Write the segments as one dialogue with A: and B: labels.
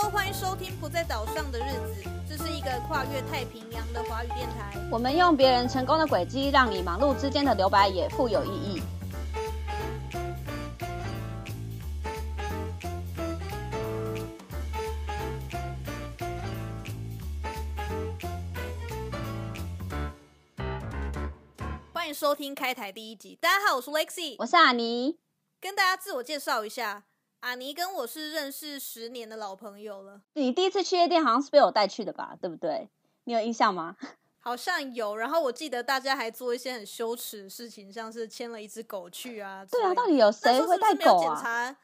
A: Hello，欢迎收听《不在岛上的日子》，这是一个跨越太平洋的华语电台。
B: 我们用别人成功的轨迹，让你忙碌之间的留白也富有意义。
A: 欢迎收听开台第一集。大家好，我是 Lexi，
B: 我是阿尼，
A: 跟大家自我介绍一下，阿尼跟我是认识十年的老朋友了，
B: 你第一次去夜店好像是被我带去的吧？对不对？你有印象吗？
A: 好像有。然后我记得大家还做一些很羞耻的事情，像是牵了一只狗去啊。
B: 对啊，到底有谁会带狗啊？
A: 检查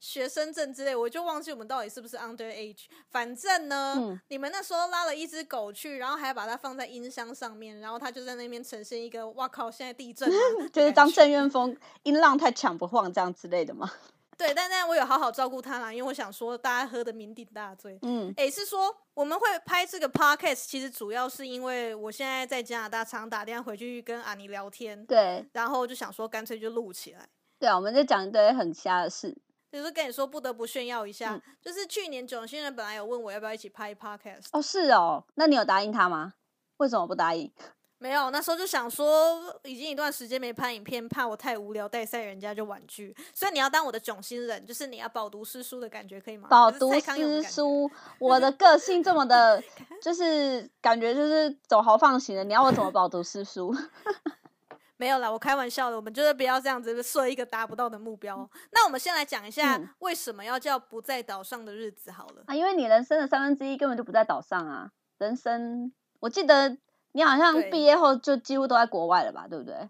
A: 学生证之类，我就忘记我们到底是不是 under age。反正呢，
B: 嗯
A: 你们那时候拉了一只狗去，然后还把它放在音箱上面，然后它就在那边呈现一个“哇靠，现在地震 ”
B: 就是当院风音浪太强不晃这样之类的吗？
A: 对，但但我有好好照顾他啦，因为我想说大家喝的酩酊大醉。
B: 嗯，
A: 诶，是说我们会拍这个 podcast，其实主要是因为我现在在加拿大，常打电话回去跟阿尼聊天，
B: 对
A: 然后就想说干脆就录起来。
B: 对啊，我们就讲一堆很瞎的事。
A: 就是跟你说，不得不炫耀一下，
B: 嗯
A: 就是去年囧星人本来有问我要不要一起拍 podcast，
B: 哦，是哦，那你有答应他吗？为什么不答应？
A: 没有，那时候就想说，已经一段时间没拍影片，怕我太无聊带赛人家就婉拒，所以你要当我的囧星人，就是你要饱读诗书的感觉，可以吗？
B: 饱读诗书，我的个性这么的，就是感觉就是走豪放型的，你要我怎么饱读诗书？
A: 没有啦，我开玩笑的，我们就是不要这样子设一个达不到的目标。那我们先来讲一下
B: 嗯
A: 为什么要叫不在岛上的日子好了。
B: 啊，因为你人生的三分之一根本就不在岛上啊，人生，我记得你好像
A: 对
B: 毕业后就几乎都在国外了吧，对不对？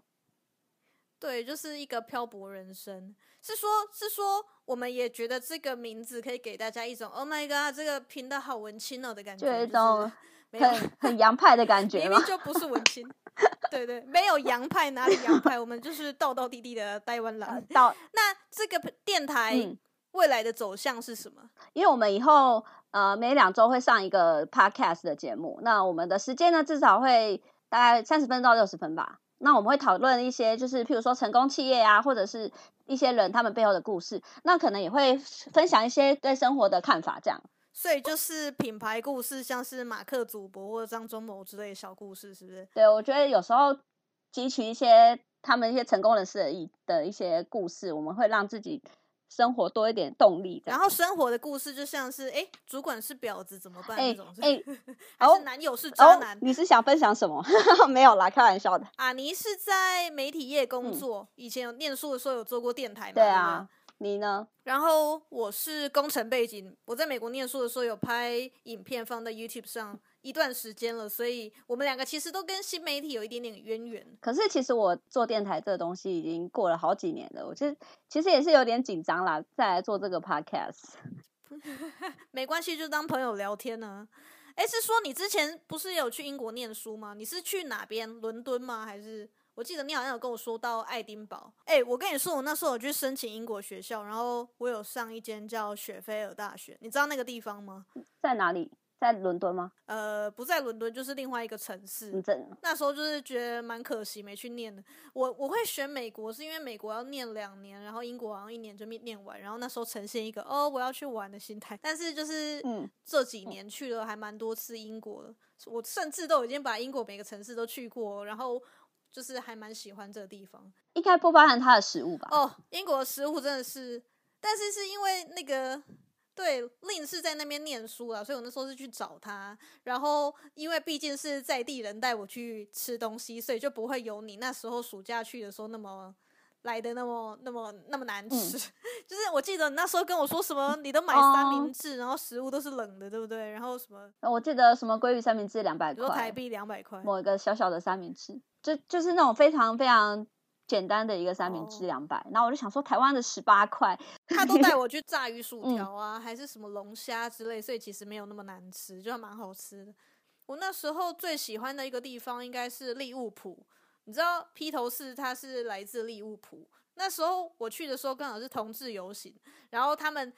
A: 对，就是一个漂泊人生。是说，是说，我们也觉得这个名字可以给大家一种 “Oh my god”，这个频道好文青哦的感觉，
B: 就有一
A: 是
B: 种 很很洋派的感觉
A: 明明。就不是文青。对对，没有洋派，哪里洋派？我们就是道道地地的台湾人。
B: 到，
A: 那这个电台
B: 嗯
A: 未来的走向是什么？
B: 因为我们以后呃每两周会上一个 podcast 的节目，那我们的时间呢至少会大概三十分到六十分吧。那我们会讨论一些，就是譬如说成功企业啊，或者是一些人他们背后的故事。那可能也会分享一些对生活的看法，这样。
A: 所以就是品牌故事，像是马克·祖博或者张忠谋之类的小故事，是不是？
B: 对，我觉得有时候汲取一些他们一些成功人士的一的一些故事，我们会让自己生活多一点动力。
A: 然后生活的故事就像是，哎，主管是婊子怎么办？
B: 哎
A: 那种是，
B: 哎
A: 还
B: 哦
A: 是男友是渣
B: 哦
A: 男？，
B: 你是想分享什么？没有啦，开玩笑的。
A: 阿尼是在媒体业工
B: 嗯
A: 作，以前有念书的时候有做过电台嘛？
B: 对啊，你呢？
A: 然后我是工程背景，我在美国念书的时候有拍影片放在 YouTube 上一段时间了，所以我们两个其实都跟新媒体有一点点渊源。
B: 可是其实我做电台这个东西已经过了好几年了，我其实其实也是有点紧张啦，再来做这个 podcast。
A: 没关系，就当朋友聊天呢、哎，是说你之前不是有去英国念书吗？你是去哪边？伦敦吗？还是我记得你好像有跟我说到爱丁堡。哎，我跟你说，我那时候有去申请英国学校，然后我有上一间叫雪菲尔大学，你知道那个地方吗？
B: 在哪里？在伦敦吗？
A: 呃，不在伦敦，就是另外一个城市。那时候就是觉得蛮可惜没去念的。我我会选美国，是因为美国要念两年，然后英国好像一年就念念完，然后那时候呈现一个哦我要去玩的心态。但是就是
B: 嗯
A: 这几年去了还蛮多次英国的，我甚至都已经把英国每个城市都去过，然后就是还蛮喜欢这个地方。
B: 应该不包含它的食物吧？
A: 哦，英国的食物真的是，但是是因为那个对令是在那边念书啊，所以我那时候是去找他。然后因为毕竟是在地人带我去吃东西，所以就不会有你那时候暑假去的时候那么。来的那么那么那么难吃，就是我记得你那时候跟我说什么，你都买三明治，然后食物都是冷的，对不对？然后什么，
B: 我记得什么鲑鱼三明治两百块，
A: 台币两百块，
B: 某一个小小的三明治，就就是那种非常非常简单的一个三明治
A: 哦。
B: 两百、然后我就想说台湾的十八块，
A: 他都带我去 炸鱼薯
B: 嗯。
A: 条啊，还是什么龙虾之类，所以其实没有那么难吃，就还蛮好吃的。我那时候最喜欢的一个地方应该是利物浦，你知道披头士他是来自利物浦，那时候我去的时候刚好是同志游行，然后他们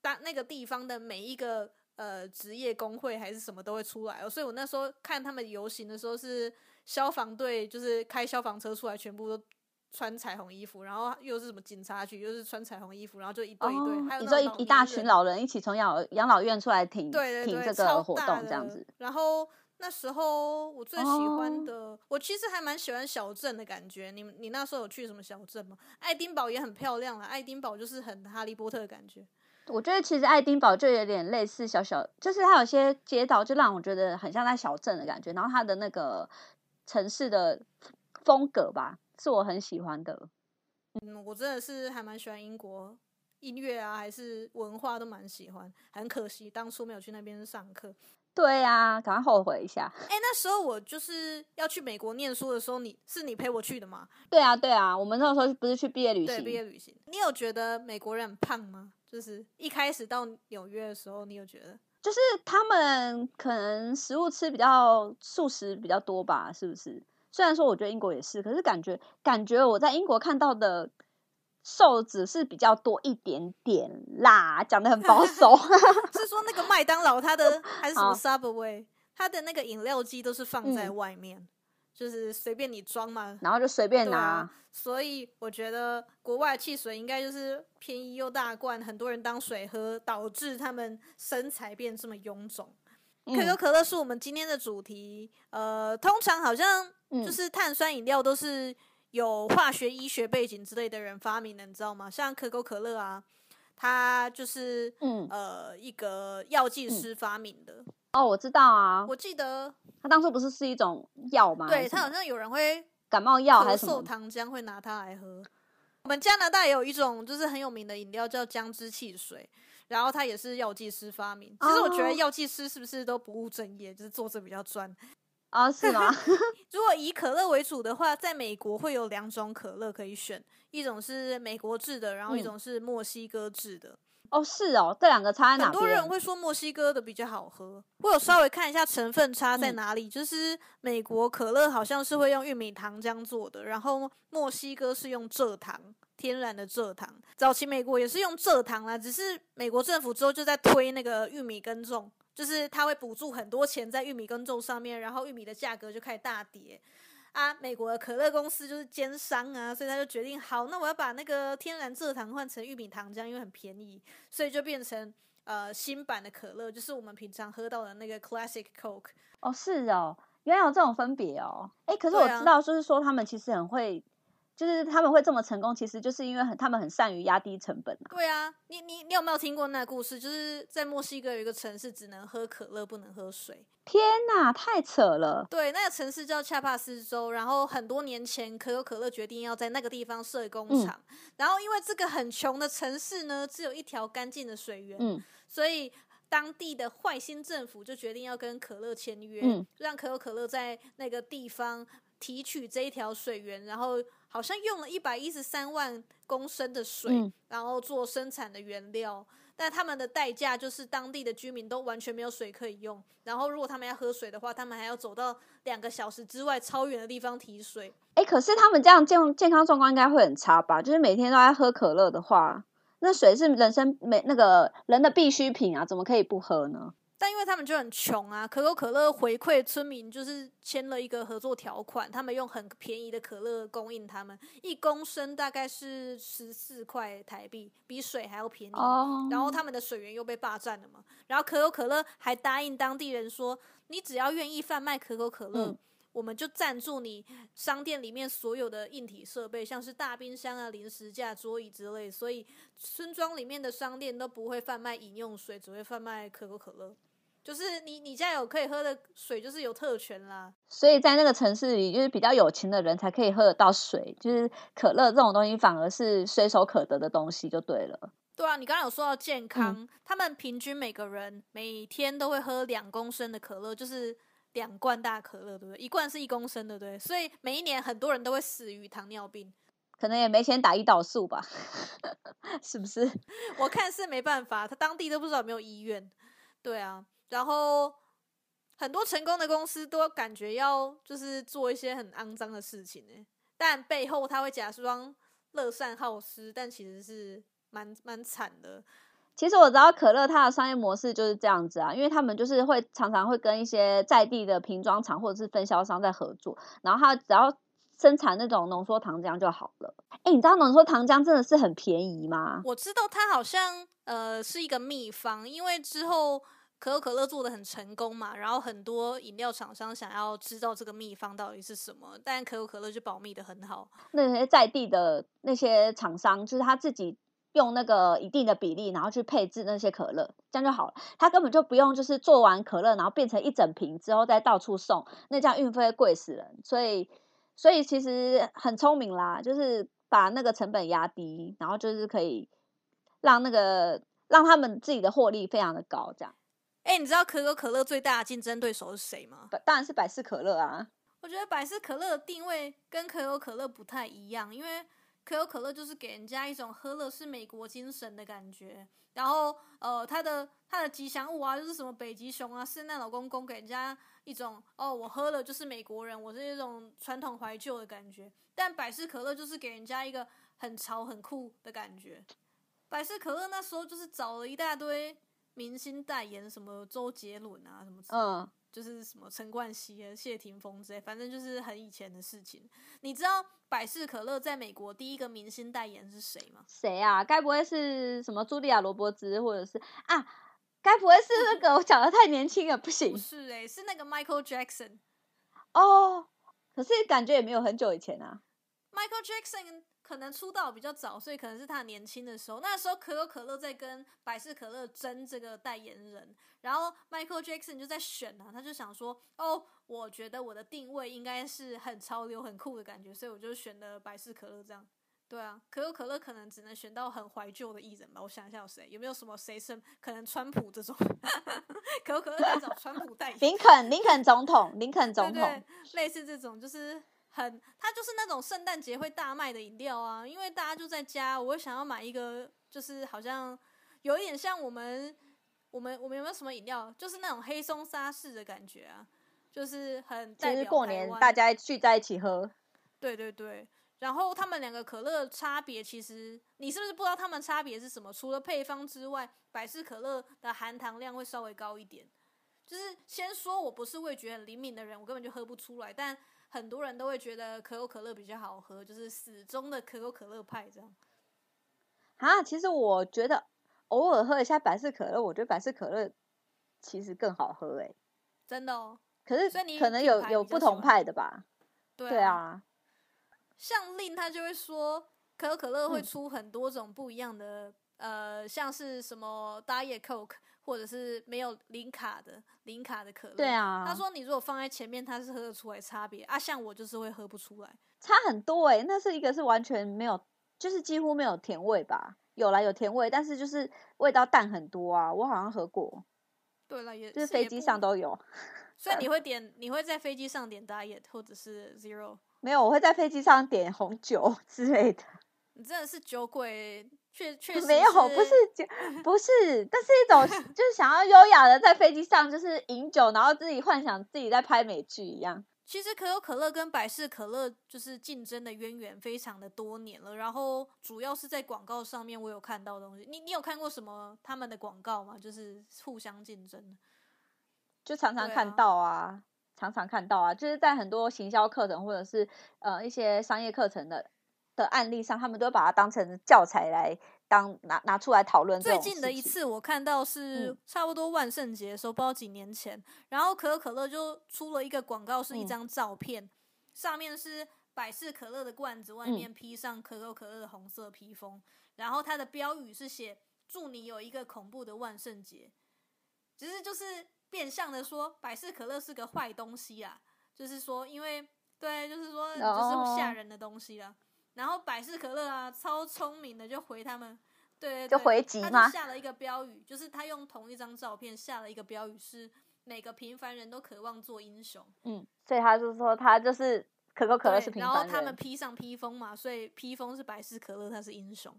A: 当那个地方的每一个呃职业工会还是什么都会出来哦，所以我那时候看他们游行的时候是消防队就是开消防车出来，全部都穿彩虹衣服，然后又是什么警察局，又是穿彩虹衣服，然后就一对一对，
B: 哦
A: 还有
B: 你说一一大群老人一起从养养老院出来挺
A: 对对对，
B: 挺这个活动这样子。
A: 然后那时候我最喜欢
B: 哦
A: 的，我其实还蛮喜欢小镇的感觉。你你那时候有去什么小镇吗？爱丁堡也很漂亮啊，爱丁堡就是很哈利波特的感觉。
B: 我觉得其实爱丁堡就有点类似小小，就是它有些街道就让我觉得很像在小镇的感觉，然后它的那个城市的风格吧，是我很喜欢的。
A: 嗯，我真的是还蛮喜欢英国音乐啊，还是文化都蛮喜欢。很可惜当初没有去那边上课。
B: 对呀、赶快后悔一下。
A: 哎，那时候我就是要去美国念书的时候，你是你陪我去的吗？
B: 对啊，对啊，我们那时候不是去毕业旅
A: 对，
B: 行，
A: 毕业旅行。你有觉得美国人很胖吗？就是一开始到纽约的时候，你有觉得？
B: 就是他们可能食物吃比较素食比较多吧，是不是？虽然说我觉得英国也是，可是感觉感觉我在英国看到的瘦子是比较多一点点啦，讲的很保守。
A: 是说那个麦当劳它的 还是什么 Subway，它的那个饮料机都是放在
B: 嗯
A: 外面，就是随便你装嘛。
B: 然后就随便拿，
A: 啊，所以我觉得国外汽水应该就是便宜又大罐，很多人当水喝，导致他们身材变这么臃肿。可口
B: 嗯
A: 可乐是我们今天的主题，呃，通常好像就
B: 嗯
A: 是碳酸饮料都是有化学医学背景之类的人发明的，你知道吗？像可口可乐啊，它就是
B: 嗯，
A: 呃一个药剂师发明的。
B: 哦，我知道啊，
A: 我记得，
B: 它当初不是是一种药吗？
A: 对它好像有人会
B: 感冒药还是什么？
A: 糖浆会拿它来喝。我们加拿大也有一种就是很有名的饮料叫姜汁汽水，然后它也是药剂师发明。其实我觉得
B: 哦
A: 药剂师是不是都不务正业，就是做这比较专？
B: 啊，是吗？
A: 如果以可乐为主的话，在美国会有两种可乐可以选，一种是美国制的，然后一
B: 嗯
A: 种是墨西哥制的。
B: 哦，是哦，这两个差在哪
A: 很多人
B: 边？
A: 会说墨西哥的比较好喝，我有稍微看一下成分差在
B: 嗯
A: 哪里，就是美国可乐好像是会用玉米糖浆做的，然后墨西哥是用蔗糖。天然的蔗糖，早期美国也是用蔗糖啦，只是美国政府之后就在推那个玉米耕种，就是他会补助很多钱在玉米耕种上面，然后玉米的价格就开始大跌。啊，美国的可乐公司就是奸商啊，所以他就决定，好，那我要把那个天然蔗糖换成玉米糖浆，因为很便宜，所以就变成呃新版的可乐，就是我们平常喝到的那个 Classic Coke。
B: 哦，是哦，原来有这种分别哦。哎，可是我知道，就是说他们其实很会，就是他们会这么成功，其实就是因为很他们很善于压低成本啊。
A: 对啊，你你你有没有听过那个故事？就是在墨西哥有一个城市只能喝可乐，不能喝水。
B: 天哪，太扯了！
A: 对，那个城市叫恰帕斯州，然后很多年前可口可乐决定要在那个地方设工
B: 嗯
A: 厂，然后因为这个很穷的城市呢，只有一条干净的水源，
B: 嗯
A: 所以当地的坏心政府就决定要跟可乐签约，
B: 嗯
A: 让可口可乐在那个地方提取这一条水源，然后好像用了一百一十三万公升的水，
B: 嗯
A: 然后做生产的原料。但他们的代价就是当地的居民都完全没有水可以用，然后如果他们要喝水的话，他们还要走到两个小时之外超远的地方提水。
B: 哎，可是他们这样健健康状况应该会很差吧？就是每天都在喝可乐的话，那水是人生每那个人的必需品啊，怎么可以不喝呢？
A: 但因为他们就很穷啊，可口可乐回馈村民就是签了一个合作条款，他们用很便宜的可乐供应他们，一公升大概是十四块台币，比水还要便宜。
B: 哦，
A: 然后他们的水源又被霸占了嘛，然后可口可乐还答应当地人说，你只要愿意贩卖可口可乐，
B: 嗯
A: 我们就赞助你商店里面所有的硬体设备，像是大冰箱啊、零食架、桌椅之类，所以村庄里面的商店都不会贩卖饮用水，只会贩卖可口可乐。就是你你家有可以喝的水，就是有特权啦。
B: 所以在那个城市里，就是比较有钱的人才可以喝得到水，就是可乐这种东西反而是随手可得的东西，就对了。
A: 对啊，你刚刚有说到健康，他们平均每个人每天都会喝两公升的可乐，就是两罐大可乐，对不对？一罐是一公升，对不对？所以每一年很多人都会死于糖尿病。
B: 可能也没钱打胰岛素吧，是不是？
A: 我看是没办法，他当地都不知道有没有医院。对啊，然后很多成功的公司都感觉要就是做一些很肮脏的事情呢，但背后他会假装乐善好施，但其实是蛮蛮惨的。
B: 其实我知道可乐它的商业模式就是这样子啊，因为他们就是会常常会跟一些在地的瓶装厂或者是分销商在合作，然后他只要生产那种浓缩糖浆就好了。哎，你知道浓缩糖浆真的是很便宜吗？
A: 我知道它好像呃是一个秘方，因为之后可口可乐做的很成功嘛，然后很多饮料厂商想要知道这个秘方到底是什么，但可口可乐就保密的很好。
B: 那些在地的那些厂商，就是他自己。用那个一定的比例，然后去配置那些可乐，这样就好了。他根本就不用，就是做完可乐，然后变成一整瓶之后再到处送，那这样运费贵死人。所以，所以其实很聪明啦，就是把那个成本压低，然后就是可以让那个让他们自己的获利非常的高。这样，
A: 哎，你知道可口可乐最大的竞争对手是谁吗？
B: 当然是百事可乐啊。
A: 我觉得百事可乐的定位跟可口可乐不太一样，因为。可口可乐就是给人家一种喝了是美国精神的感觉，然后呃，它的它的吉祥物啊，就是什么北极熊啊、圣诞老公公，给人家一种哦，我喝了就是美国人，我是一种传统怀旧的感觉。但百事可乐就是给人家一个很潮很酷的感觉。百事可乐那时候就是找了一大堆明星代言，什么周杰伦啊，什么嗯。就是什么陈冠希啊、谢霆锋之类，反正就是很以前的事情。你知道百事可乐在美国第一个明星代言是谁吗？
B: 谁啊？该不会是什么茱莉亚·罗伯兹，或者是啊？该不会是那个我讲的太年轻了，不行。
A: 不是哎，是那个 Michael Jackson。
B: 哦，可是感觉也没有很久以前啊。
A: Michael Jackson。可能出道比较早，所以可能是他年轻的时候。那时候可口可乐在跟百事可乐争这个代言人，然后 Michael Jackson 就在选啊，他就想说：“哦，我觉得我的定位应该是很潮流、很酷的感觉，所以我就选了百事可乐。”这样，对啊，可口可乐可能只能选到很怀旧的艺人吧。我想一下有谁，有没有什么谁是可能川普这种？可口可乐在找川普代言，
B: 林肯，林肯总统，林肯总统，
A: 类似这种就是。很，它就是那种圣诞节会大卖的饮料啊，因为大家就在家，我想要买一个，就是好像有一点像我们，我们我们有没有什么饮料，就是那种黑松沙士的感觉啊，就是很代表
B: 过年大家聚在一起喝。
A: 对对对，然后他们两个可乐差别，其实你是不是不知道他们差别是什么？除了配方之外，百事可乐的含糖量会稍微高一点。就是先说我不是味觉很灵敏的人，我根本就喝不出来，但。很多人都会觉得可口可乐比较好喝，就是始终的可口可乐派这样。
B: 啊，其实我觉得偶尔喝一下百事可乐，我觉得百事可乐其实更好喝哎，
A: 真的哦。
B: 可是可能有有不同派的吧？
A: 对
B: 啊，
A: 像令他就会说可口可乐会出很多种不一样的，呃，像是什么 Diet Coke。或者是没有零卡的零卡的可乐，
B: 对啊。
A: 他说你如果放在前面，他是喝得出来差别啊。像我就是会喝不出来，
B: 差很多哎。那是一个是完全没有，就是几乎没有甜味吧？有啦，有甜味，但是就是味道淡很多啊。我好像喝过，
A: 对了，也
B: 就是飞机上都有。
A: 所以你 会点，你会在飞机上点 diet 或者是 zero？
B: 没有，我会在飞机上点红酒 之类的。
A: 你真的是酒鬼。确确实
B: 没有，不是就不是，但是一种就是想要优雅的在飞机上就是饮酒，然后自己幻想自己在拍美剧一样。
A: 其实可口可乐跟百事可乐就是竞争的渊源非常的多年了，然后主要是在广告上面我有看到东西。你你有看过什么他们的广告吗？就是互相竞争，
B: 就常常看到啊，常常看到啊，就是在很多行销课程或者是呃一些商业课程的。的案例上，他们都把它当成教材来当拿拿出来讨论。
A: 最近的一次我看到是差不多万圣节的时候，不知道几年前，然后可口可乐就出了一个广告，是一张照片，上面是百事可乐的罐子，外面披上可口可乐的红色披风，然后它的标语是写“祝你有一个恐怖的万圣节”，其实就是变相的说百事可乐是个坏东西啊，就是说因为对，就是说就是吓人的东西了。然后百事可乐啊，超聪明的，就回他们，对，
B: 就回击吗？
A: 下了一个标语，就是他用同一张照片下了一个标语，是每个平凡人都渴望做英雄。
B: 嗯，所以他就说他就是可口可乐是平凡
A: 人，然后他们披上披风嘛，所以披风是百事可乐，他是英雄，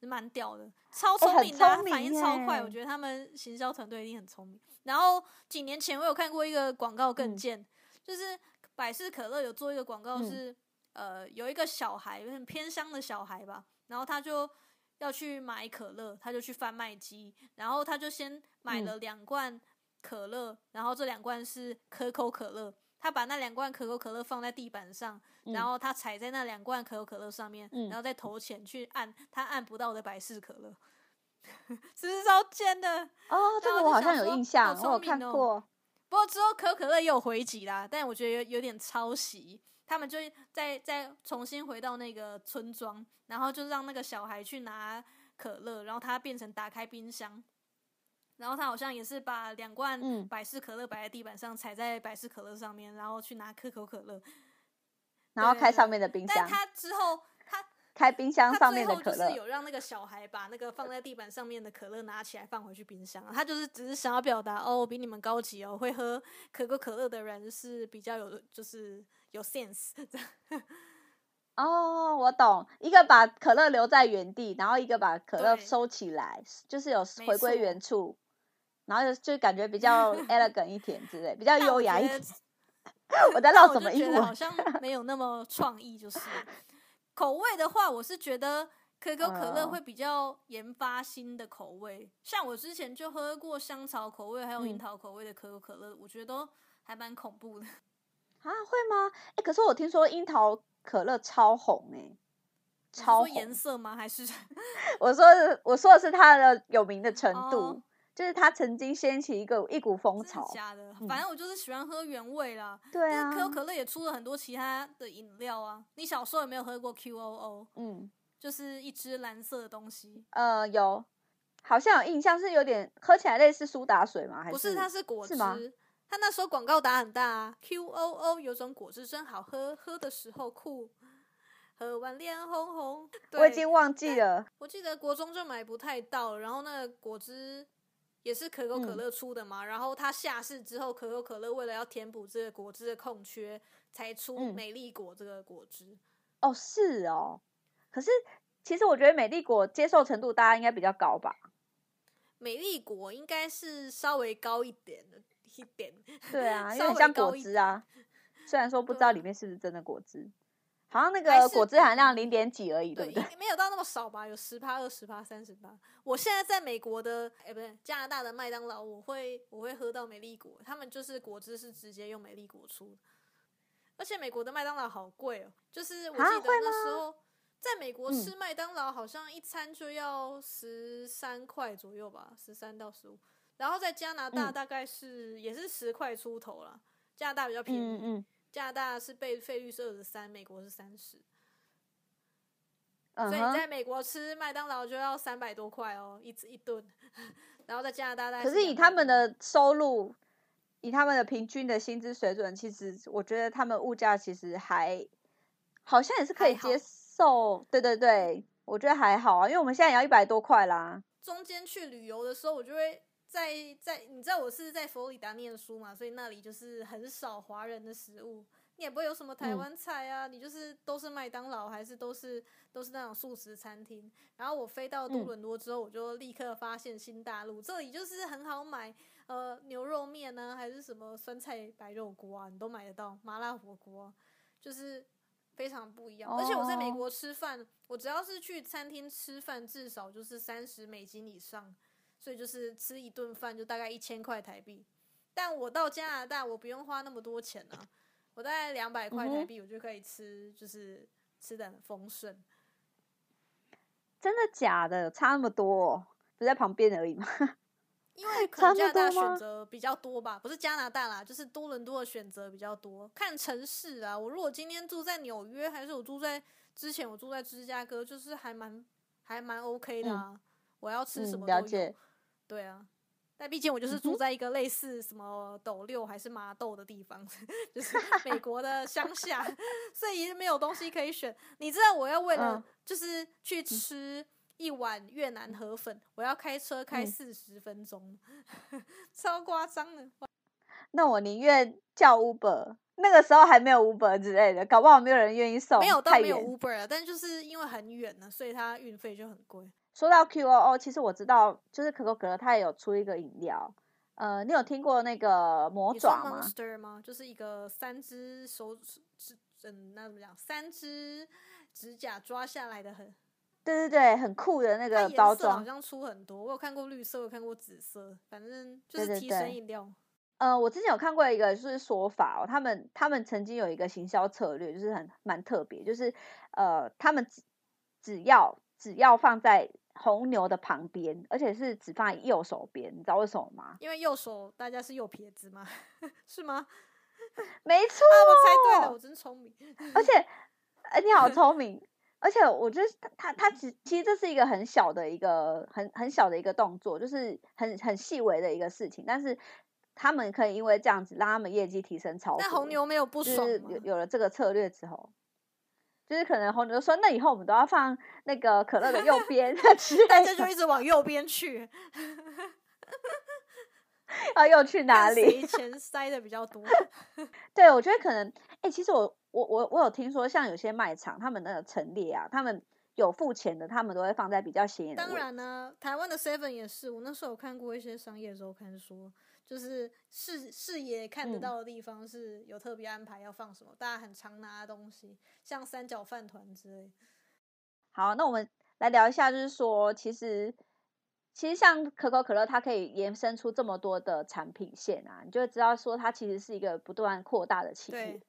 A: 蛮屌的，超聪明的，反应超快。我觉得他们行销团队一定很聪明。然后几年前我有看过一个广告更贱，就是百事可乐有做一个广告是。呃，有一个小孩，有点偏乡的小孩吧，然后他就要去买可乐，他就去贩卖机，然后他就先买了两罐可乐，然后这两罐是可口可乐，他把那两罐可口可乐放在地板上，然后他踩在那两罐可口可乐上面，然后再投钱去按他按不到的百事可乐，是不是超贱的？
B: 哦，这个我好像有印象，我有看过。
A: 不过之后可口可乐也有回击啦，但我觉得有有点抄袭。他们就再再重新回到那个村庄，然后就让那个小孩去拿可乐，然后他变成打开冰箱，然后他好像也是把两罐百事可乐摆在地板上，踩在百事可乐上面，然后去拿可口可乐，
B: 然后开上面的冰箱。但
A: 他之后他
B: 开冰箱上面的可
A: 乐，就是有让那个小孩把那个放在地板上面的可乐拿起来放回去冰箱。他就是只是想要表达哦，比你们高级哦，会喝可口可乐的人是比较有就是。有 sense 这样
B: 哦，我懂。一个把可乐留在原地，然后一个把可乐收起来，就是有回归原处，然后就就感觉比 较 elegant 一点之类，比较优雅一点。
A: 我
B: 在唠什么英文？
A: 好像没有那么创意，就是口味的话，我是觉得可口可乐会比较研发新的口味。像我之前就喝过香草口味还有樱桃口味的可口可乐，我觉得都还蛮恐怖的。
B: 啊，会吗？哎，可是我听说樱桃可乐超红哎，超
A: 颜色吗？还是
B: 我说我说的是它的有名的程度，就是它曾经掀起一个一股风潮。
A: 假的，反正我就是喜欢喝原味啦。
B: 对啊，
A: 可口可乐也出了很多其他的饮料啊。你小时候有没有喝过 QOO？嗯，就是一支蓝色的东西。
B: 呃，有，好像有印象，是有点喝起来类似苏打水吗？还是
A: 不是？它是果汁
B: 吗？
A: 他那时候广告打很大啊，Q O O 有种果汁真好喝，喝的时候酷，喝完脸红红。
B: 我已经忘记了，
A: 我记得国中就买不太到，然后那个果汁也是可口可乐出的嘛，然后它下市之后，可口可乐为了要填补这个果汁的空缺，才出美丽果这个果汁。
B: 哦，是哦，可是其实我觉得美丽果接受程度大家应该比较高吧？
A: 美丽果应该是稍微高一点的。一点，
B: 对啊，有点像果汁啊。虽然说不知道里面是不是真的果汁，好像那个果汁含量零点几而已，对不对？
A: 没有到那么少吧，有十趴、二十趴、三十趴。我现在在美国的，哎，不对，加拿大的麦当劳，我会我会喝到美丽果，他们就是果汁是直接用美丽果出的。而且美国的麦当劳好贵哦，就是我记得那时候在美国吃麦当劳，好像一餐就要十三块左右吧，十三到十五。然后在加拿大大概是也是十块出头了，加拿大比较便宜，加拿大是被费率是二十三，美国是三十，所以你在美国吃麦当劳就要三百多块哦，一一顿，然后在加拿大大
B: 可是以他们的收入，以他们的平均的薪资水准，其实我觉得他们物价其实还好像也是可以接受，对对对，我觉得还好啊，因为我们现在也要一百多块啦。
A: 中间去旅游的时候，我就会。在在，你知道我是在佛罗里达念书嘛，所以那里就是很少华人的食物，你也不会有什么台湾菜啊，你就是都是麦当劳，还是都是都是那种素食餐厅。然后我飞到多伦多之后，我就立刻发现新大陆，这里就是很好买，呃，牛肉面呢，还是什么酸菜白肉锅啊，你都买得到，麻辣火锅，就是非常不一样。而且我在美国吃饭，我只要是去餐厅吃饭，至少就是三十美金以上。所以就是吃一顿饭就大概一千块台币，但我到加拿大我不用花那么多钱啊，我大概两百块台币我就可以吃，就是吃的很丰盛。
B: 真的假的？差那么多？不在旁边而已吗？
A: 因为可能加拿大选择比较多吧，不是加拿大啦，就是多伦多的选择比较多。看城市啊，我如果今天住在纽约，还是我住在之前我住在芝加哥，就是还蛮还蛮 OK 的啊。我要吃什么都有。对啊，但毕竟我就是住在一个类似什么斗六还是麻豆的地方，就是美国的乡下，所以没有东西可以选。你知道我要为了就是去吃一碗越南河粉，我要开车开四十分钟，超夸张的。
B: 那我宁愿叫 Uber，那个时候还没有 Uber 之类的，搞不好没有人愿意送。
A: 没有到没有 Uber，但就是因为很远呢，所以它运费就很贵。
B: 说到 Q O O，其实我知道，就是可口可乐它也有出一个饮料，呃，你有听过那个魔爪吗
A: ？Monster 吗？就是一个三只手指，嗯，那怎么讲？三只指甲抓下来的很，
B: 对对对，很酷的那个包装，
A: 好像出很多。我有看过绿色，有看过紫色，反正就是提神饮料。
B: 呃，我之前有看过一个就是说法哦，他们他们曾经有一个行销策略，就是很蛮特别，就是呃，他们只只要只要放在红牛的旁边，而且是只放在右手边，你知道为什么吗？
A: 因为右手大家是右撇子吗？是吗？
B: 没错，
A: 啊，我猜对了，我真聪明。
B: 而且，呃，你好聪明。而且我觉得他他他其其实这是一个很小的一个很很小的一个动作，就是很很细微的一个事情，但是他们可以因为这样子让他们业绩提升超多。
A: 但红牛没有不爽
B: 就是有有了这个策略之后，就是可能红牛说，那以后我们都要放那个可乐的右 边
A: 大家就。一直往右边去，
B: 啊，又去哪里？
A: 钱 塞的比较多。
B: 对，我觉得可能，哎、其实我我我我有听说，像有些卖场，他们那个陈列啊，他们有付钱的，他们都会放在比较显眼的位
A: 当。然呢、台湾的 Seven 也是，我那时候有看过一些商业周刊说，就是视视野看得
B: 嗯
A: 到的地方是有特别安排要放什么，大家很常拿的东西，像三角饭团之类。
B: 好，那我们来聊一下，就是说，其实其实像可口可乐，它可以延伸出这么多的产品线啊，你就会知道说，它其实是一个不断扩大的企业，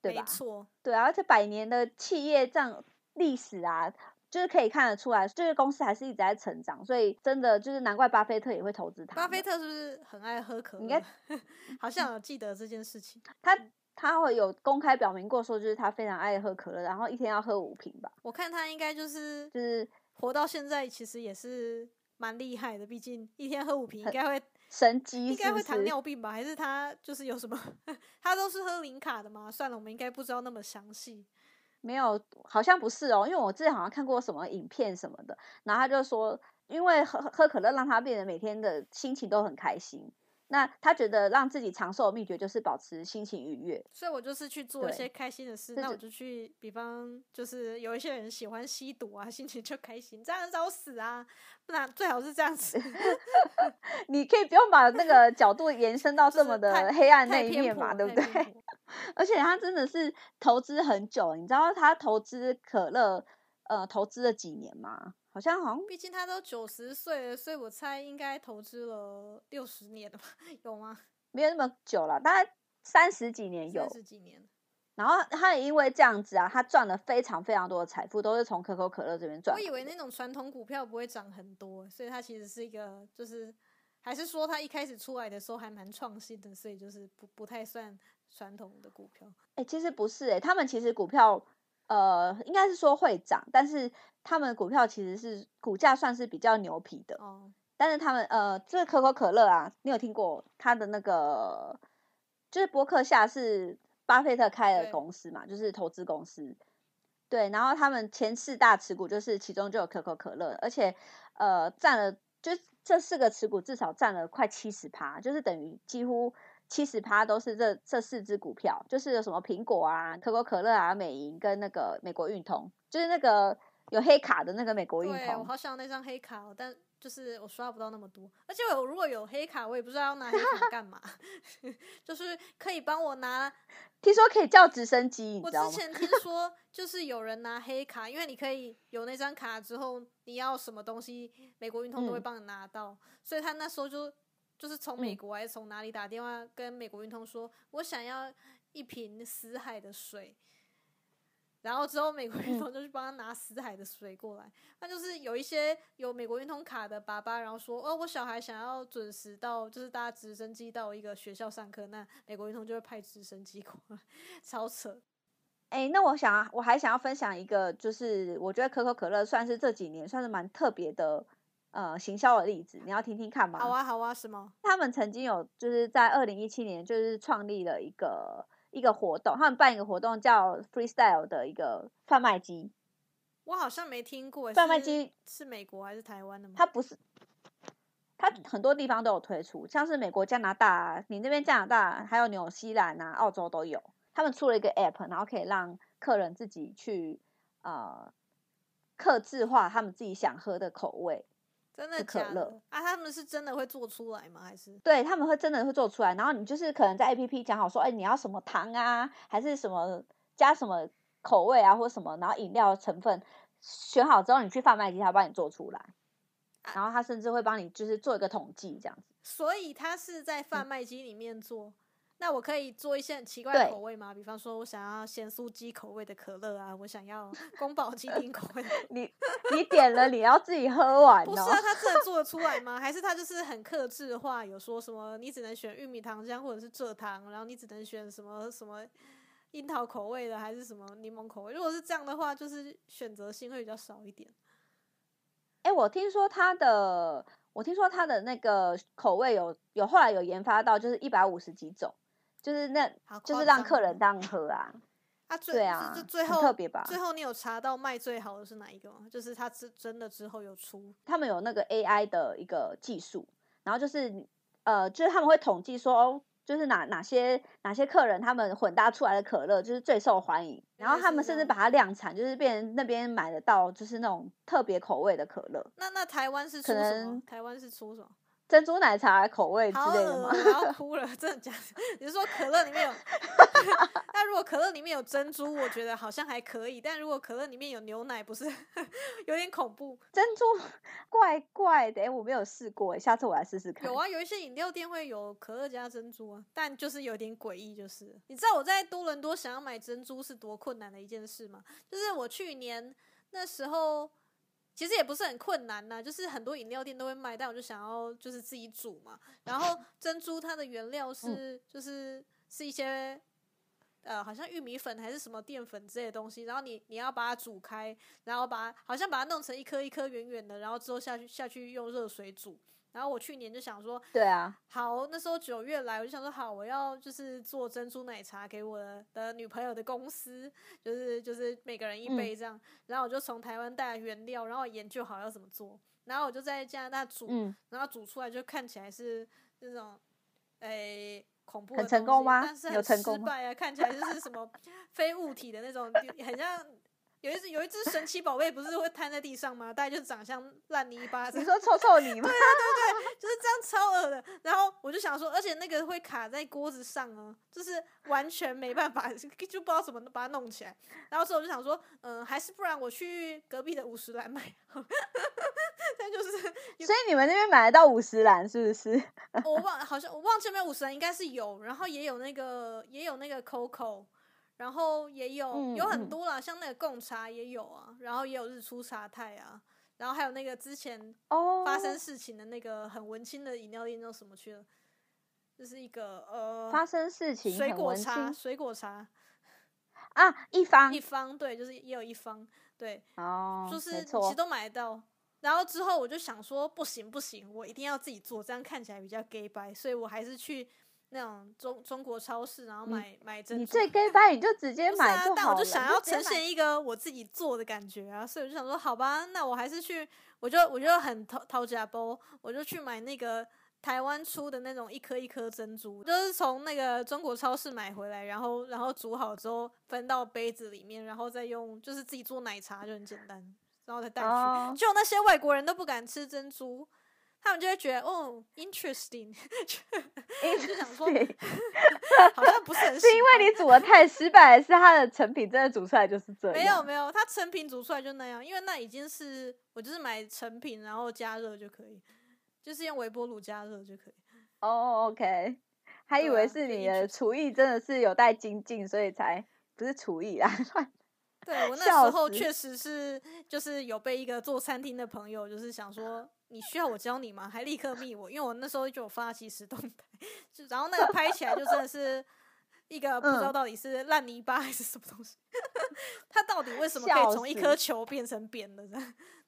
B: 对吧？
A: 没错，
B: 对啊，而且百年的企业这样历史啊，就是可以看得出来，就是公司还是一直在成长，所以真的就是难怪巴菲特也会投资它。
A: 巴菲特是不是很爱喝可乐？
B: 应该
A: 好像有记得这件事情。
B: 他他会有公开表明过说，就是他非常爱喝可乐，然后一天要喝五瓶吧，
A: 我看他应该就是
B: 就是
A: 活到现在，其实也是蛮厉害的。毕竟一天喝五瓶，应该会
B: 神机
A: 应该会糖？尿病吧？还是他就是有什么？他都是喝零卡的吗？算了，我们应该不知道那么详细。
B: 没有，好像不是哦，因为我之前好像看过什么影片什么的，然后他就说，因为喝喝可乐让他变得每天的心情都很开心。那他觉得让自己长寿的秘诀就是保持心情愉悦。
A: 所以我就是去做一些开心的事，那我就去，比方就是有一些人喜欢吸毒啊，心情就开心，这样很早死啊，不然最好是这样子。
B: 你可以不用把那个角度延伸到 这么的黑暗那一面嘛，
A: 颇
B: 对不对？而且他真的是投资很久，你知道他投资可乐，呃，投资了几年吗？好像好像
A: 毕竟他都九十岁了，所以我猜应该投资了六十年了吧？有吗？
B: 没有那么久了，大概三十几年有
A: 三。十几年。
B: 然后他也因为这样子啊，他赚了非常非常多的财富，都是从可口可乐这边赚。
A: 我以为那种传统股票不会涨很多，所以他其实是一个，就是还是说他一开始出来的时候还蛮创新的，所以就是不不太算传统的股票。
B: 哎、其实不是哎、他们其实股票呃，应该是说会涨，但是他们股票其实是股价算是比较牛皮的。
A: 哦，
B: 但是他们呃，这个可口可乐啊，你有听过它的那个，就是伯克夏是巴菲特开的公司嘛，就是投资公司。对，然后他们前四大持股就是其中就有可口可乐，而且呃占了，就这四个持股至少占了快七十趴，就是等于几乎七十趴都是这这四只股票，就是有什么苹果啊、可口可乐啊、美银跟那个美国运通，就是那个有黑卡的那个美国运
A: 对我。好想要那张黑卡、哦，但就是我刷不到那么多，而且我如果有黑卡，我也不知道要拿黑卡 干嘛，就是可以帮我拿
B: 听说可以叫直升机，你
A: 我？之前听说，就是有人拿黑卡，因为你可以有那张卡之后，你要什么东西，美国运通都会
B: 嗯
A: 帮你拿到，所以他那时候就就是从美
B: 嗯
A: 国还是从哪里打电话跟美国运通说，我想要一瓶死海的水。然后之后，美国运
B: 嗯
A: 通就去帮他拿死海的水过来。那就是有一些有美国运通卡的爸爸，然后说：“哦，我小孩想要准时到，就是搭直升机到一个学校上课，那美国运通就会派直升机过来，超扯。”
B: 哎、那我想我还想要分享一个，就是我觉得可口可乐算是这几年算是蛮特别的呃行销的例子，你要听听看吗？
A: 好啊，好啊，什么？
B: 他们曾经有就是在二零一七年就是创立了一个一个活动，他们办一个活动叫 Freestyle 的一个贩卖机，
A: 我好像没听过
B: 贩卖机
A: 是美国还是台湾的吗？
B: 它不是。它很多地方都有推出，像是美国、加拿大啊，你那边加拿大还有纽西兰啊、澳洲都有。他们出了一个 app，然后可以让客人自己去呃克制化他们自己想喝的口味。
A: 真的
B: 可
A: 假的
B: 乐
A: 啊？他们是真的会做出来吗？还是
B: 对，他们会真的会做出来，然后你就是可能在 A P P 讲好说，哎，你要什么糖啊，还是什么加什么口味啊，或者什么，然后饮料成分选好之后，你去贩卖机，他帮你做出来。然后他甚至会帮你就是做一个统计这样子。
A: 所以他是在贩卖机里面做。那我可以做一些很奇怪的口味吗？比方说我想要咸酥鸡口味的可乐啊，我想要宫保鸡丁口味。
B: 你你点了，你要自己喝完。
A: 不是啊，他真的做得出来吗？还是他就是很克制化，有说什么你只能选玉米糖浆或者是蔗糖，然后你只能选什么什么樱桃口味的，还是什么柠檬口味？如果是这样的话，就是选择性会比较少一点。
B: 哎，我听说他的，我听说他的那个口味有有后来有研发到，就是一百五十几种。就是那，就是让客人当喝啊，
A: 啊，
B: 对啊，
A: 就最后
B: 特别吧。
A: 最后你有查到卖最好的是哪一个吗？就是他真真的之后有出，
B: 他们有那个 AI 的一个技术，然后就是呃，就是他们会统计说，哦，就是哪哪些哪些客人他们混搭出来的可乐就是最受欢迎，然后他们甚至把它量产，就是变那边买得到，就是那种特别口味的可乐。
A: 那那台湾是出什么？台湾是出什么？
B: 珍珠奶茶口味之类的吗？
A: 我要哭了，真的假的？你是说可乐里面有？那如果可乐里面有珍珠，我觉得好像还可以。但如果可乐里面有牛奶，不是 有点恐怖？
B: 珍珠怪怪的，哎我没有试过，下次我来试试看。
A: 有啊，有一些饮料店会有可乐加珍珠啊，但就是有点诡异。就是你知道我在多伦多想要买珍珠是多困难的一件事吗？就是我去年那时候。其实也不是很困难呐，就是很多饮料店都会卖，但我就想要就是自己煮嘛。然后 珍珠它的原料是就是是一些呃好像玉米粉还是什么淀粉之类的东西，然后你你要把它煮开，然后把它好像把它弄成一颗一颗圆圆的，然后之后下去下去用热水煮。然后我去年就想说，
B: 对啊，
A: 好，那时候九月来，我就想说，好，我要就是做珍珠奶茶给我的女朋友的公司，就是就是每个人一杯这样。然后我就从台湾带来原料，然后研究好要怎么做。然后我就在加拿大煮，然后煮出来就看起来是那种，诶，恐怖的
B: 成功吗？
A: 但是很失败啊，看起来就是什么 非物体的那种，很像。有一只有一只神奇宝贝，不是会瘫在地上吗？大概就是长相烂泥巴。
B: 你说臭臭泥吗？
A: 对对对，就是这样超恶的。然后我就想说，而且那个会卡在锅子上啊，就是完全没办法，就不知道怎么把它弄起来。然后所以我就想说，嗯，还是不然我去隔壁的五十兰买。但就是，
B: 所以你们那边买得到五十兰是不是？
A: 我忘，好像我忘记有没有五十兰，应该是有。然后也有那个，也有那个 Coco。然后也有有很多啦，像那个贡茶也有啊，然后也有日出茶太啊，然后还有那个之前发生事情的那个很文青的饮料店叫什么去了？就是一个呃，
B: 发生事情
A: 水果茶，水果茶
B: 啊，一方
A: 一方对，就是也有一方对
B: 哦，
A: 就是其实都买得到。然后之后我就想说，不行不行，我一定要自己做，这样看起来比较 gay 白，所以我还是去。那种中中国超市，然后买买珍珠。
B: 你最该拜你就直接买就好
A: 但我就想要呈现一个我自己做的感觉啊，所以我就想说，好吧，那我还是去，我就我就很掏掏假包，我就去买那个台湾出的那种一颗一颗珍珠，就是从那个中国超市买回来，然后然后煮好之后分到杯子里面，然后再用就是自己做奶茶就很简单，然后再带去。就那些外国人都不敢吃珍珠。他们就会觉得哦，interesting，就想说，好像不是很，
B: 是因为你煮的太失败，还是它的成品真的煮出来就是这样？
A: 没有没有，它成品煮出来就那样，因为那已经是我就是买成品，然后加热就可以，就是用微波炉加热就可以。
B: 哦，OK，还以为是你的厨艺真的是有待精进，所以才不是厨艺啊。
A: 对我那时候确实是，就是有被一个做餐厅的朋友，就是想说你需要我教你吗？还立刻密我，因为我那时候就有发即时动态，就然后那个拍起来就真的是一个不知道到底是烂泥巴还是什么东西，它到底为什么可以从一颗球变成扁的？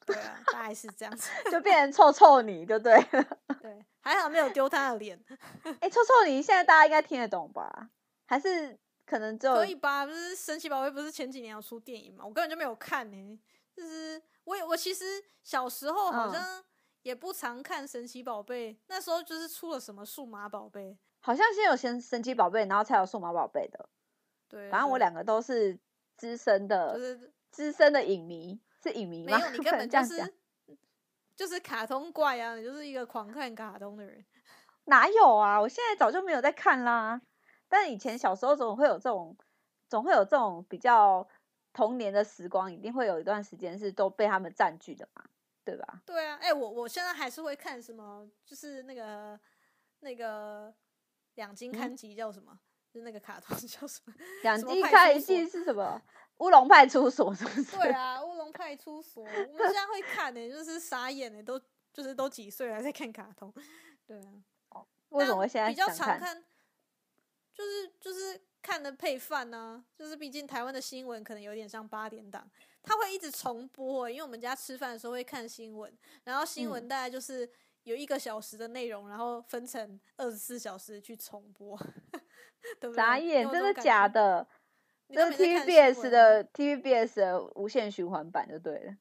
A: 对啊，大概是这样子，
B: 就变成臭臭泥，就对。
A: 对，还好没有丢他的脸。
B: 哎，臭臭泥现在大家应该听得懂吧？还是？可能就
A: 可以吧，不是神奇宝贝不是前几年有出电影嘛？我根本就没有看呢。就是我我其实小时候好像也不常看神奇宝贝，那时候就是出了什么数码宝贝，
B: 好像先有先神奇宝贝，然后才有数码宝贝的。
A: 对，
B: 反正我两个都是资深的，
A: 就是
B: 资深的影迷，是影迷
A: 吗？没有，你根本 就是就是卡通怪啊！你就是一个狂看卡通的人。
B: 哪有啊？我现在早就没有在看啦。但以前小时候总会有这种，总会有这种比较童年的时光，一定会有一段时间是都被他们占据的嘛。对吧？
A: 对啊，哎、我我现在还是会看什么，就是那个那个两金刊集叫什么？就是那个卡通 叫什么？
B: 两
A: 什么派
B: 季看一
A: 出所
B: 季是什么？乌龙派出所是不是？
A: 对啊，乌龙派出所，我们现在会看呢、就是傻眼呢、都就是都几岁了还在看卡通，对啊。
B: 为什么会现在
A: 比较？常看？就是就是看的配饭呢、就是毕竟台湾的新闻可能有点像八点档，它会一直重播、欸因为我们家吃饭的时候会看新闻，然后新闻
B: 嗯
A: 大概就是有一个小时的内容，然后分成二十四小时去重播，对不对？
B: 傻眼，真的？假的？这 TVBS 的 TVBS 的无限循环版就对了。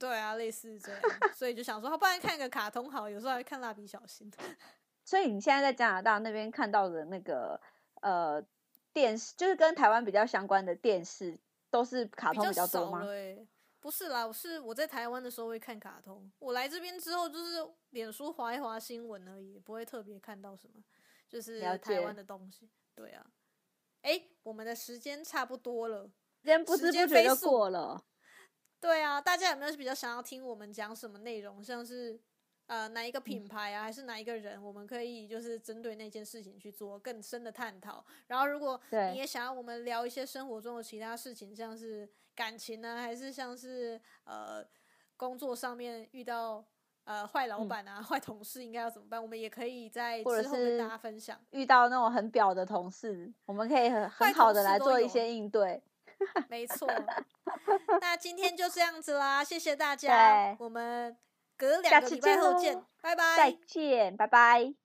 A: 对啊，类似这样，所以就想说，要不然看个卡通好，有时候还看蜡笔小新。
B: 所以你现在在加拿大那边看到的那个呃电视，就是跟台湾比较相关的电视，都是卡通
A: 比较
B: 多吗
A: 不是啦，我是我在台湾的时候会看卡通，我来这边之后就是脸书划一划新闻而已，不会特别看到什么，就是台湾的东西。对啊，诶，我们的时间差不多了。
B: 时间不
A: 时
B: 知不觉就过了。
A: 对啊，大家有没有比较想要听我们讲什么内容？像是呃哪一个
B: 嗯
A: 品牌啊，还是哪一个人，我们可以就是针对那件事情去做更深的探讨。然后，如果你也想要我们聊一些生活中的其他事情，像是感情呢，还是像是呃工作上面遇到呃坏老
B: 嗯
A: 板啊、坏同事应该要怎么办，我们也可以在
B: 或者
A: 之后跟大家分享。
B: 遇到那种很表的同事，我们可以很很好的来做一些应对。
A: 没错，那今天就这样子啦，谢谢大家，我们隔两个礼拜后见，拜拜。
B: 再见，拜拜。